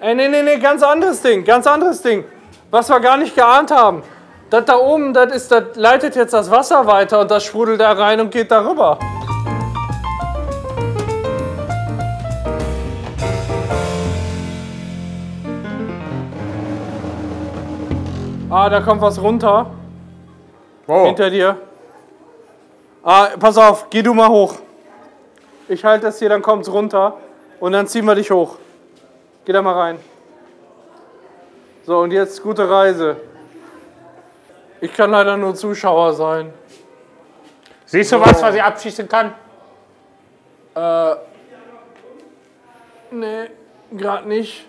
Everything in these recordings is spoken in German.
Ey, nee, nee, nee, ganz anderes Ding, ganz anderes Ding. Was wir gar nicht geahnt haben. Das da oben, das, ist, das leitet jetzt das Wasser weiter und das sprudelt da rein und geht darüber. Ah, da kommt was runter. Wo? Hinter dir. Ah, pass auf, geh du mal hoch. Ich halte das hier, dann kommt's runter und dann ziehen wir dich hoch. Geh da mal rein. So, und jetzt gute Reise. Ich kann leider nur Zuschauer sein. Siehst du was, was ich abschießen kann? Nee, gerade nicht.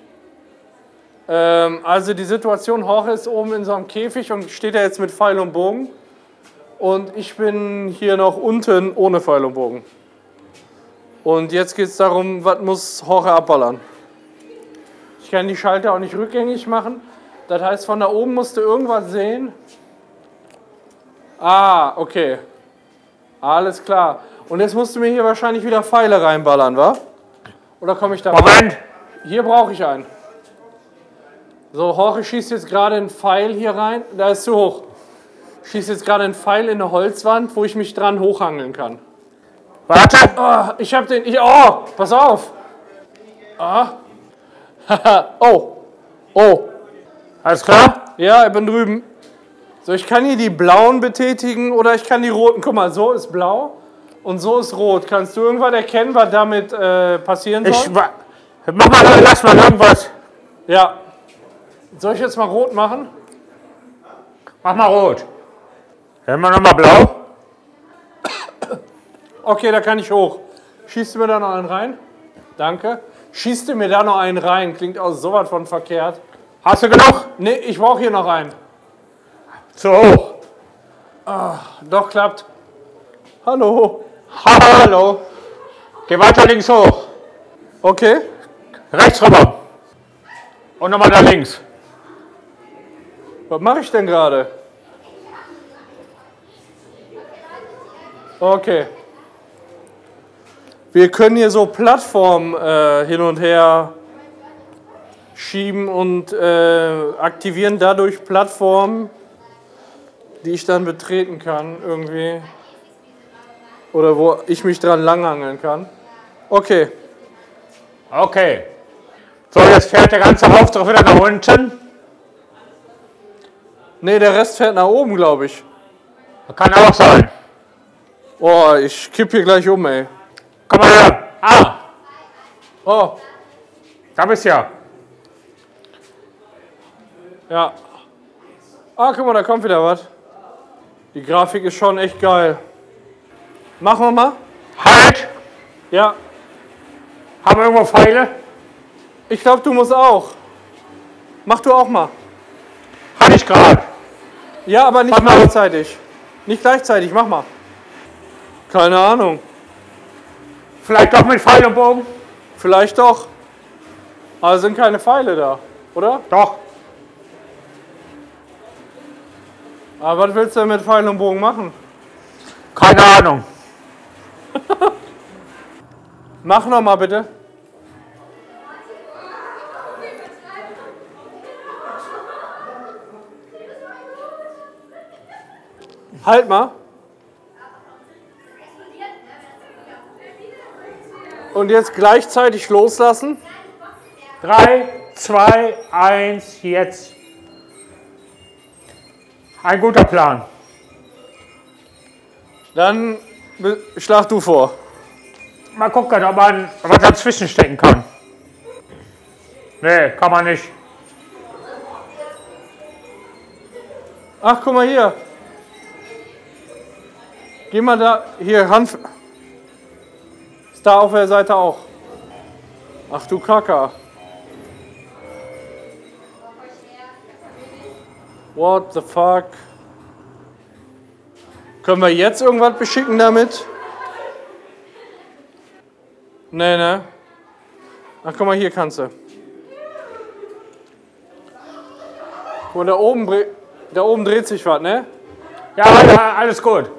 Ähm, also die Situation, Jorge ist oben in so einem Käfig und steht da jetzt mit Pfeil und Bogen. Und ich bin hier noch unten ohne Pfeil und Bogen. Und jetzt geht es darum, was muss Jorge abballern. Ich kann die Schalter auch nicht rückgängig machen. Das heißt, von da oben musst du irgendwas sehen. Ah, okay. Alles klar. Und jetzt musst du mir hier wahrscheinlich wieder Pfeile reinballern, wa? Oder komme ich da rein? Moment! Hier brauche ich einen. So, Jorge schießt jetzt gerade einen Pfeil hier rein. Da ist zu hoch. Schießt jetzt gerade einen Pfeil in eine Holzwand, wo ich mich dran hochhangeln kann. Warte! Ah, ich hab den. Ich, oh, pass auf. Ah. oh. Oh. Alles klar? Ja, ich bin drüben. So, ich kann hier die blauen betätigen oder ich kann die roten. Guck mal, so ist blau und so ist rot. Kannst du irgendwas erkennen, was damit äh, passieren soll? Ich wa- mach mal, lass mal irgendwas. ja. Soll ich jetzt mal rot machen? Mach mal rot. Dann wir nochmal blau. Okay, da kann ich hoch. Schießt du mir da noch einen rein? Danke. Schießt du mir da noch einen rein? Klingt auch sowas von verkehrt. Hast du genug? Nee, ich brauche hier noch einen. Zu hoch. Doch, klappt. Hallo. Hallo. Geh weiter links hoch. Okay. Rechts rüber. Und nochmal da links. Was mache ich denn gerade? Okay. Wir können hier so Plattformen äh, hin und her schieben und äh, aktivieren dadurch Plattformen, die ich dann betreten kann irgendwie. Oder wo ich mich dran langhangeln kann. Okay. Okay. So, jetzt fährt der ganze Auftrag wieder nach unten. Nee, der Rest fährt nach oben, glaube ich. Kann auch sein. Oh, ich kipp hier gleich um, ey. Her. Ah, Oh, da bist ja. Ja. Ah, guck mal, da kommt wieder was. Die Grafik ist schon echt geil. Machen wir mal? Halt. Ja. Haben wir irgendwo Pfeile? Ich glaube, du musst auch. Mach du auch mal. Hatte ich gerade. Ja, aber nicht gleichzeitig. Nicht gleichzeitig, mach mal. Keine Ahnung. Vielleicht doch mit Pfeil und Bogen? Vielleicht doch. Aber es sind keine Pfeile da, oder? Doch. Aber was willst du denn mit Pfeil und Bogen machen? Keine Ahnung. Mach noch mal bitte. Halt mal. Und jetzt gleichzeitig loslassen. 3, 2, 1, jetzt. Ein guter Plan. Dann schlag du vor. Mal gucken, ob man was dazwischen stecken kann. Nee, kann man nicht. Ach, guck mal hier. Geh mal da. Hier, Hand. Da auf der Seite auch. Ach du Kacker. What the fuck? Können wir jetzt irgendwas beschicken damit? Nee, ne? Ach, guck mal, hier kannst du. Mal, da oben, da oben dreht sich was, ne? Ja, alles gut.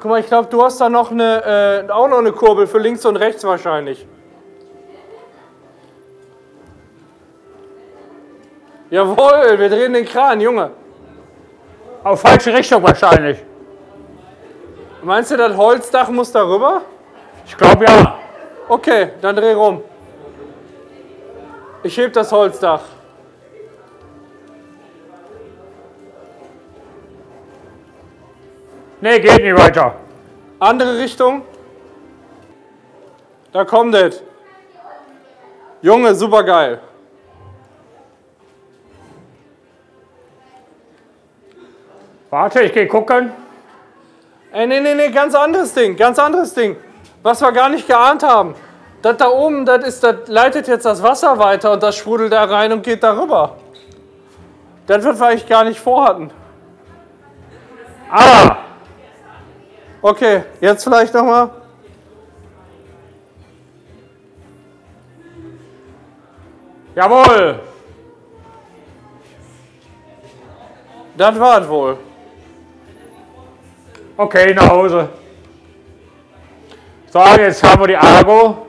Guck mal, ich glaube, du hast da noch eine, äh, auch noch eine Kurbel für links und rechts wahrscheinlich. Jawohl, wir drehen den Kran, Junge. Auf falsche Richtung wahrscheinlich. Meinst du, das Holzdach muss darüber? Ich glaube ja. Okay, dann dreh rum. Ich heb das Holzdach. Nee, geht nicht weiter. Andere Richtung. Da kommt es. Junge, super geil. Warte, ich gehe gucken. Ey, nee, nee, nee, ganz anderes Ding, ganz anderes Ding. Was wir gar nicht geahnt haben. Das da oben, das, ist, das leitet jetzt das Wasser weiter und das sprudelt da rein und geht darüber. Das wird wir eigentlich gar nicht vorhatten. Ah, Okay, jetzt vielleicht nochmal. jawohl. Das war es wohl. Okay, nach Hause. So, jetzt haben wir die Argo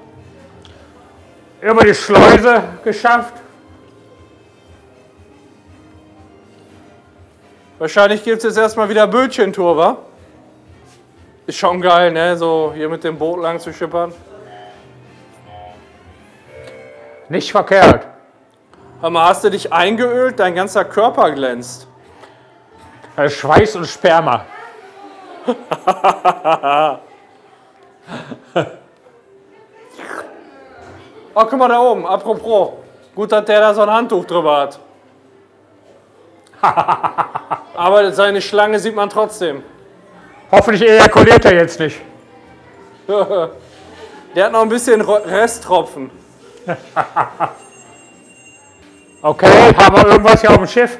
über die Schleuse geschafft. Wahrscheinlich gibt es jetzt erstmal wieder Bötchentour, wa? Ist schon geil, ne? So hier mit dem Boot lang zu schippern. Nicht verkehrt. Hör mal, hast du dich eingeölt? Dein ganzer Körper glänzt. Ist Schweiß und Sperma. Oh, guck mal da oben, apropos. Gut, dass der da so ein Handtuch drüber hat. Aber seine Schlange sieht man trotzdem. Hoffentlich ejakuliert er jetzt nicht. Der hat noch ein bisschen Ro- Resttropfen. Okay, haben wir irgendwas hier auf dem Schiff?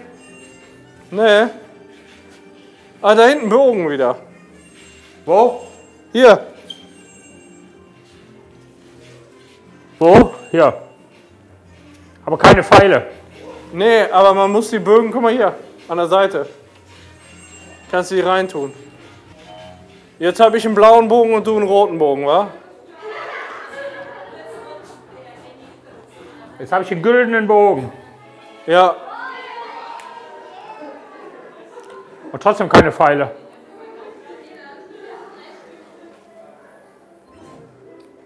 Nee. Ah, da hinten Bogen wieder. Wo? Hier. Wo? Hier. Aber keine Pfeile. Nee, aber man muss die Bögen, guck mal hier, an der Seite. Kannst du die reintun. Jetzt habe ich einen blauen Bogen und du einen roten Bogen, wa? Jetzt habe ich einen güldenen Bogen. Ja. Und trotzdem keine Pfeile.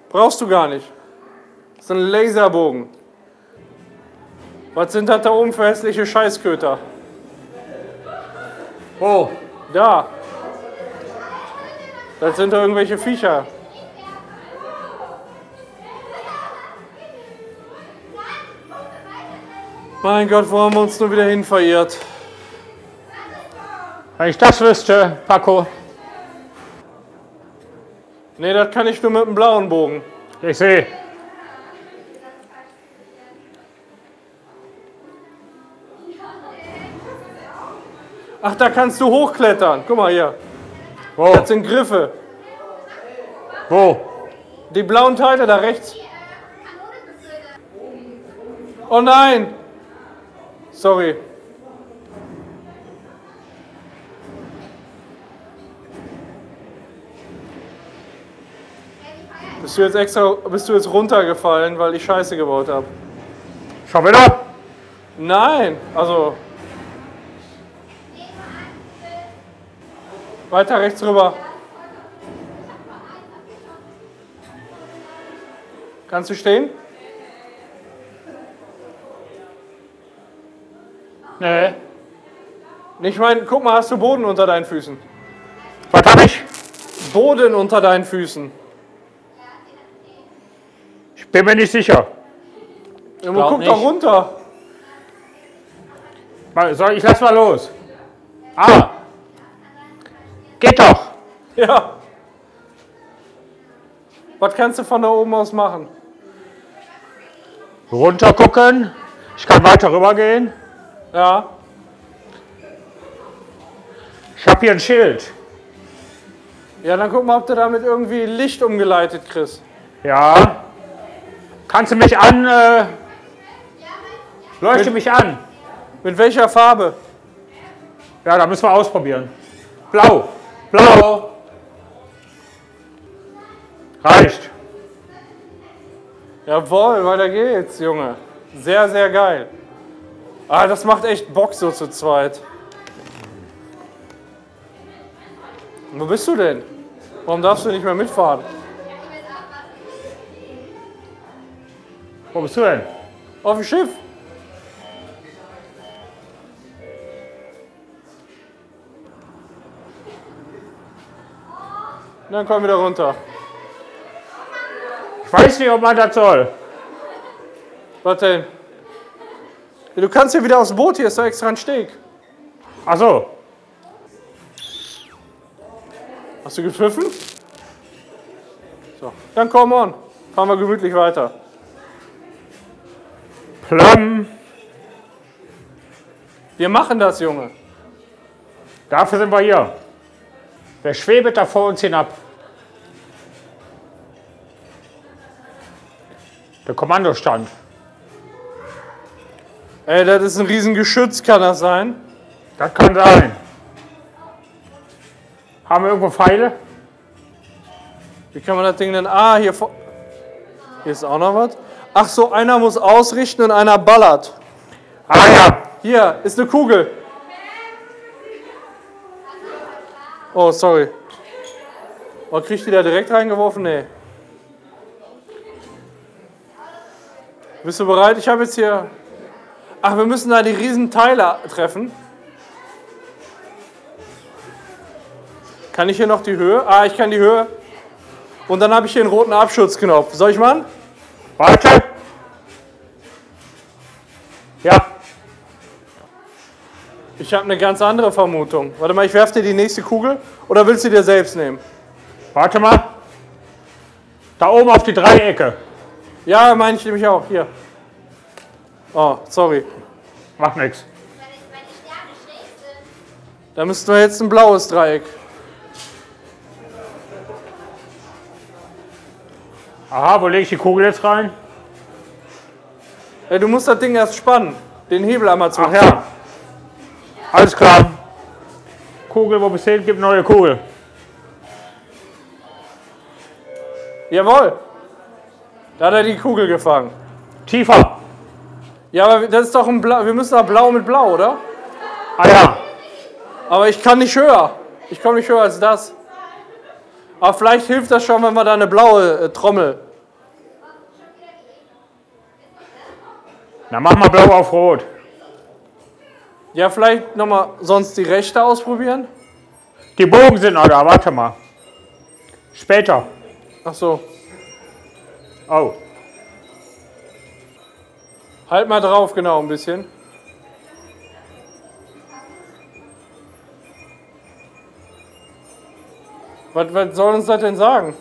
Brauchst du gar nicht. Das ist ein Laserbogen. Was sind das da oben für hässliche Scheißköter? Wo? Da. Das sind doch irgendwelche Viecher. Mein Gott, wo haben wir uns nur wieder hin verirrt? Wenn ich das wüsste, Paco. Nee, das kann ich nur mit dem blauen Bogen. Ich sehe. Ach, da kannst du hochklettern. Guck mal hier. Wo? Das sind Griffe. Wo? Die blauen Teile da rechts. Oh nein! Sorry. Bist du jetzt extra, bist du jetzt runtergefallen, weil ich Scheiße gebaut habe? Schon wieder? Nein, also. Weiter rechts rüber. Kannst du stehen? Nee. Ich meine, guck mal, hast du Boden unter deinen Füßen? Was hab ich? Boden unter deinen Füßen. Ich bin mir nicht sicher. Ja, guck nicht. doch runter. Mal, soll ich lass mal los. Ah. Ja. Was kannst du von da oben aus machen? Runter gucken. Ich kann weiter rüber gehen. Ja. Ich habe hier ein Schild. Ja, dann guck mal, ob du damit irgendwie Licht umgeleitet kriegst. Ja. Kannst du mich an. Äh, leuchte mich an. Mit welcher Farbe? Ja, da müssen wir ausprobieren. Blau. Blau. Reicht. Jawohl, weiter geht's, Junge. Sehr, sehr geil. Ah, das macht echt Bock so zu zweit. Wo bist du denn? Warum darfst du nicht mehr mitfahren? Wo bist du denn? Auf dem Schiff. Dann komm wieder runter. Ich weiß nicht, ob man das soll. Was denn? Ja, Du kannst hier wieder aufs Boot, hier ist doch extra ein Steg. Ach so. Hast du gepfiffen? So, dann komm on. Fahren wir gemütlich weiter. Plum. Wir machen das, Junge. Dafür sind wir hier. Wer schwebet da vor uns hinab? Der Kommandostand. Ey, das ist ein riesen Geschütz, kann das sein? Das kann sein. Haben wir irgendwo Pfeile? Wie kann man das Ding denn... Ah, hier vor... Hier ist auch noch was. Ach so, einer muss ausrichten und einer ballert. Ah ja. Hier, ist eine Kugel. Oh, sorry. Oh, kriegt die da direkt reingeworfen? Nee. Bist du bereit? Ich habe jetzt hier... Ach, wir müssen da die riesen Teile treffen. Kann ich hier noch die Höhe? Ah, ich kann die Höhe. Und dann habe ich hier einen roten Abschutzknopf. Soll ich machen? Warte. Ja. Ich habe eine ganz andere Vermutung. Warte mal, ich werfe dir die nächste Kugel. Oder willst du dir selbst nehmen? Warte mal. Da oben auf die Dreiecke. Ja, meine ich nämlich auch. Hier. Oh, sorry. Macht nichts. Da müssten wir jetzt ein blaues Dreieck. Aha, wo lege ich die Kugel jetzt rein? Ja, du musst das Ding erst spannen. Den Hebel einmal zu. Ach ja. Alles klar. Kugel, wo bis hin gibt neue Kugel. Jawohl. Da hat er die Kugel gefangen. Tiefer. Ja, aber das ist doch ein Blau. Wir müssen doch blau mit blau, oder? Ah ja. Aber ich kann nicht höher. Ich komme nicht höher als das. Aber vielleicht hilft das schon, wenn wir da eine blaue äh, Trommel. Dann mach mal blau auf rot. Ja, vielleicht nochmal sonst die rechte ausprobieren. Die Bogen sind noch da, warte mal. Später. Ach so. Oh. Halt mal drauf, genau, ein bisschen. Was, was soll uns das denn sagen?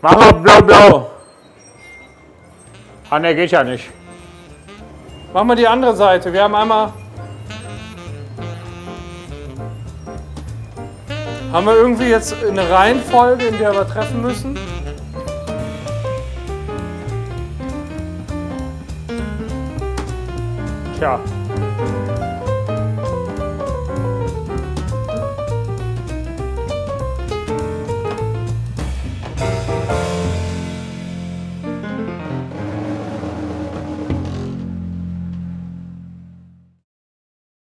Mach mal blau, blau. Ah ne, geht ja nicht. Mach mal die andere Seite. Wir haben einmal. Haben wir irgendwie jetzt eine Reihenfolge, in der wir treffen müssen? 下。